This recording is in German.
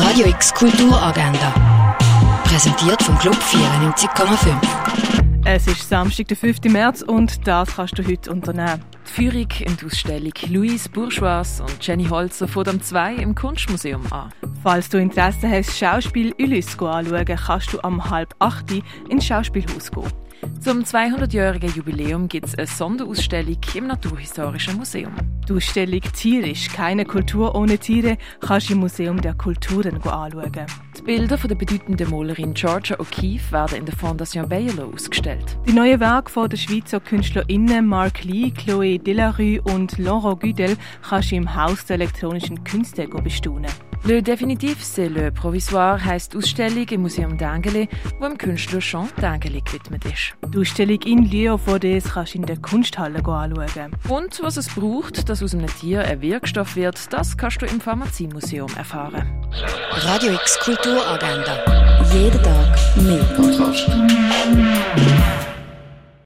Radio X Kulturagenda. Präsentiert vom Club 94,5. Es ist Samstag, der 5. März und das kannst du heute unternehmen. Die Führung in der Ausstellung Louise Bourgeois und Jenny Holzer von am 2 im Kunstmuseum an. Falls du Interesse hast, Schauspiel Ulysse anzuschauen, kannst du am halb 8 ins Schauspielhaus gehen. Zum 200-jährigen Jubiläum gibt es eine Sonderausstellung im Naturhistorischen Museum. Die Ausstellung Tierisch, keine Kultur ohne Tiere, kannst du im Museum der Kulturen anschauen. Die Bilder von der bedeutenden Malerin Georgia O'Keeffe werden in der Fondation Bayerlo ausgestellt. Die neuen Werke von der Schweizer KünstlerInnen Marc Lee, Chloé Delarue und Laurent Güdel kannst du im Haus der elektronischen Künste bestaunen. Le Définitif, c'est le Provisoire heisst die Ausstellung im Museum d'Angele, wo dem Künstler Jean d'Angele gewidmet ist. Die Ausstellung in Lyon von des kannst du in der Kunsthalle anschauen. Und was es braucht, dass aus einem Tier ein Wirkstoff wird, das kannst du im Pharmaziemuseum erfahren. Radio X Kulturagenda. Jeden Tag mehr.